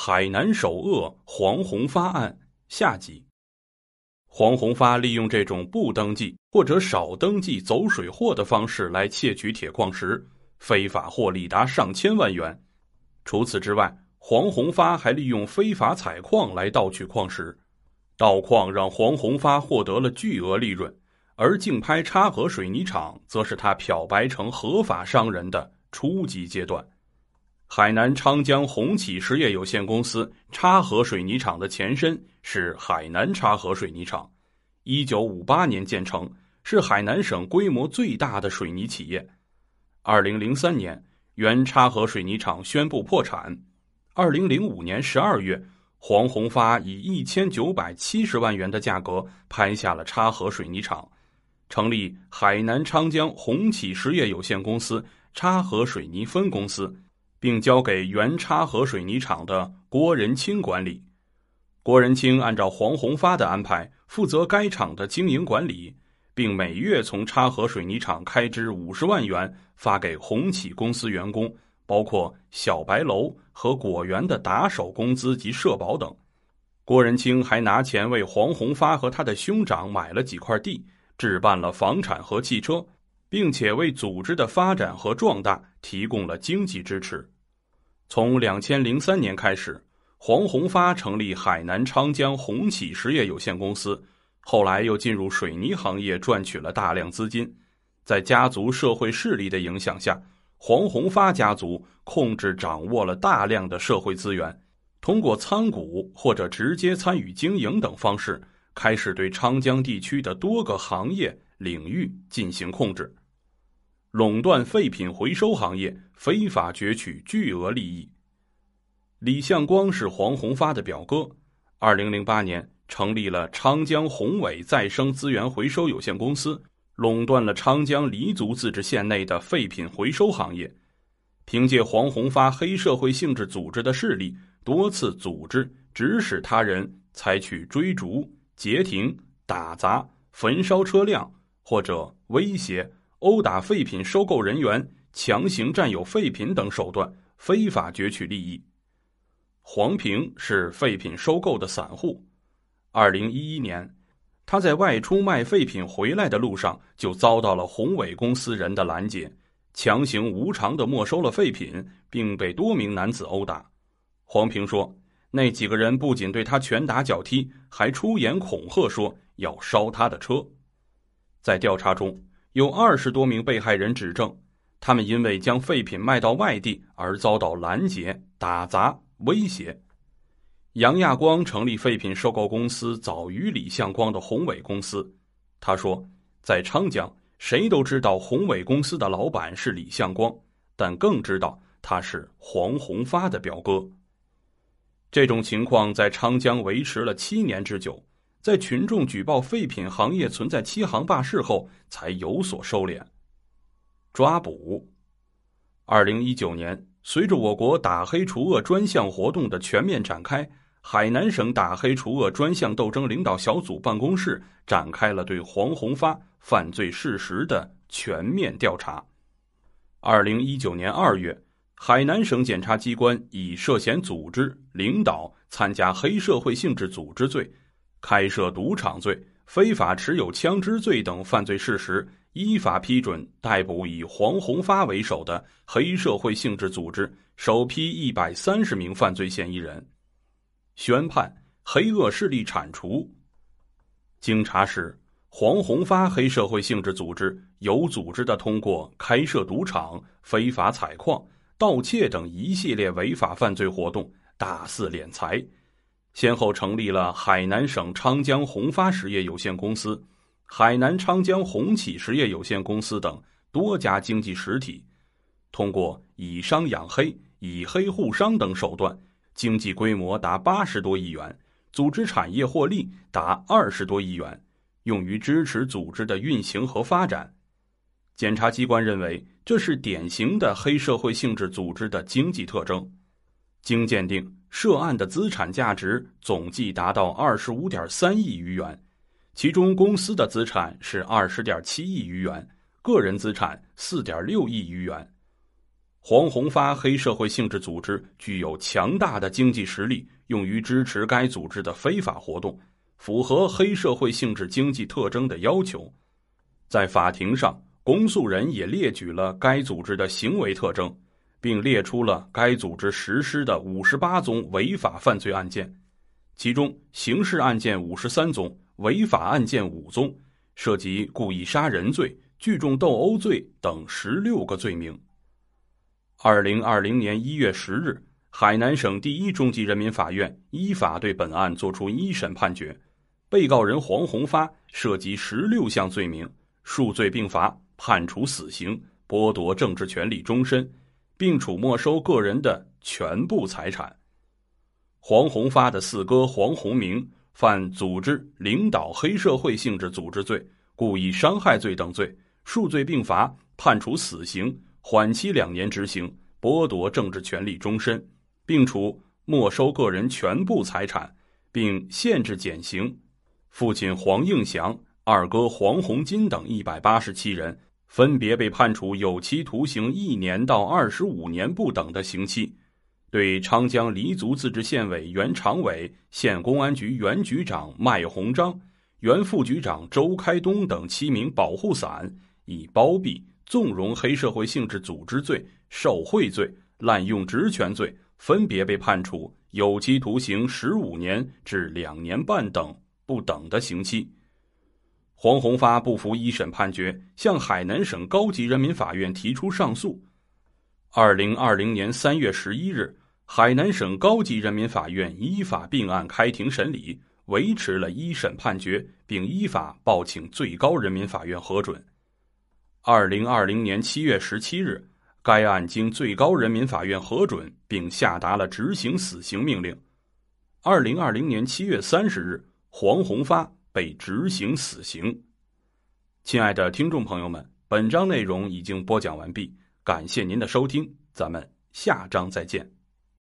海南首恶黄宏发案下集。黄宏发利用这种不登记或者少登记走水货的方式来窃取铁矿石，非法获利达上千万元。除此之外，黄宏发还利用非法采矿来盗取矿石。盗矿让黄宏发获得了巨额利润，而竞拍插河水泥厂则是他漂白成合法商人的初级阶段。海南昌江红启实业有限公司插河水泥厂的前身是海南插河水泥厂，一九五八年建成，是海南省规模最大的水泥企业。二零零三年，原插河水泥厂宣布破产。二零零五年十二月，黄宏发以一千九百七十万元的价格拍下了插河水泥厂，成立海南昌江红启实业有限公司插河水泥分公司。并交给原插河水泥厂的郭仁清管理。郭仁清按照黄宏发的安排，负责该厂的经营管理，并每月从插河水泥厂开支五十万元发给红启公司员工，包括小白楼和果园的打手工资及社保等。郭仁清还拿钱为黄宏发和他的兄长买了几块地，置办了房产和汽车。并且为组织的发展和壮大提供了经济支持。从两千零三年开始，黄宏发成立海南昌江红启实业有限公司，后来又进入水泥行业赚取了大量资金。在家族社会势力的影响下，黄宏发家族控制掌握了大量的社会资源，通过参股或者直接参与经营等方式，开始对昌江地区的多个行业。领域进行控制，垄断废品回收行业，非法攫取巨额利益。李向光是黄宏发的表哥，二零零八年成立了昌江宏伟再生资源回收有限公司，垄断了昌江黎族自治县内的废品回收行业。凭借黄宏发黑社会性质组织的势力，多次组织指使他人采取追逐、截停、打砸、焚烧车辆。或者威胁、殴打废品收购人员、强行占有废品等手段，非法攫取利益。黄平是废品收购的散户。二零一一年，他在外出卖废品回来的路上，就遭到了宏伟公司人的拦截，强行无偿的没收了废品，并被多名男子殴打。黄平说，那几个人不仅对他拳打脚踢，还出言恐吓，说要烧他的车。在调查中，有二十多名被害人指证，他们因为将废品卖到外地而遭到拦截、打砸、威胁。杨亚光成立废品收购公司早于李向光的宏伟公司。他说，在昌江，谁都知道宏伟公司的老板是李向光，但更知道他是黄宏发的表哥。这种情况在昌江维持了七年之久。在群众举报废品行业存在欺行霸市后，才有所收敛。抓捕。二零一九年，随着我国打黑除恶专项活动的全面展开，海南省打黑除恶专项斗争领导小组办公室展开了对黄宏发犯罪事实的全面调查。二零一九年二月，海南省检察机关以涉嫌组织、领导、参加黑社会性质组织罪。开设赌场罪、非法持有枪支罪等犯罪事实，依法批准逮捕以黄宏发为首的黑社会性质组织首批一百三十名犯罪嫌疑人，宣判黑恶势力铲除。经查实，黄宏发黑社会性质组织有组织的通过开设赌场、非法采矿、盗窃等一系列违法犯罪活动，大肆敛财。先后成立了海南省昌江宏发实业有限公司、海南昌江红启实业有限公司等多家经济实体，通过以商养黑、以黑护商等手段，经济规模达八十多亿元，组织产业获利达二十多亿元，用于支持组织的运行和发展。检察机关认为，这是典型的黑社会性质组织的经济特征。经鉴定，涉案的资产价值总计达到二十五点三亿余元，其中公司的资产是二十点七亿余元，个人资产四点六亿余元。黄宏发黑社会性质组织具有强大的经济实力，用于支持该组织的非法活动，符合黑社会性质经济特征的要求。在法庭上，公诉人也列举了该组织的行为特征，并列出了该组织实施的五十八宗违法犯罪案件，其中刑事案件五十三宗，违法案件五宗，涉及故意杀人罪、聚众斗殴罪等十六个罪名。二零二零年一月十日，海南省第一中级人民法院依法对本案作出一审判决，被告人黄宏发涉及十六项罪名。数罪并罚，判处死刑，剥夺政治权利终身，并处没收个人的全部财产。黄宏发的四哥黄宏明犯组织领导黑社会性质组织罪、故意伤害罪等罪，数罪并罚，判处死刑，缓期两年执行，剥夺政治权利终身，并处没收个人全部财产，并限制减刑。父亲黄应祥。二哥黄宏金等一百八十七人分别被判处有期徒刑一年到二十五年不等的刑期，对昌江黎族自治县委原常委、县公安局原局长麦鸿章、原副局长周开东等七名保护伞，以包庇、纵容黑社会性质组织罪、受贿罪、滥用职权罪，分别被判处有期徒刑十五年至两年半等不等的刑期。黄宏发不服一审判决，向海南省高级人民法院提出上诉。二零二零年三月十一日，海南省高级人民法院依法并案开庭审理，维持了一审判决，并依法报请最高人民法院核准。二零二零年七月十七日，该案经最高人民法院核准，并下达了执行死刑命令。二零二零年七月三十日，黄宏发。被执行死刑。亲爱的听众朋友们，本章内容已经播讲完毕，感谢您的收听，咱们下章再见。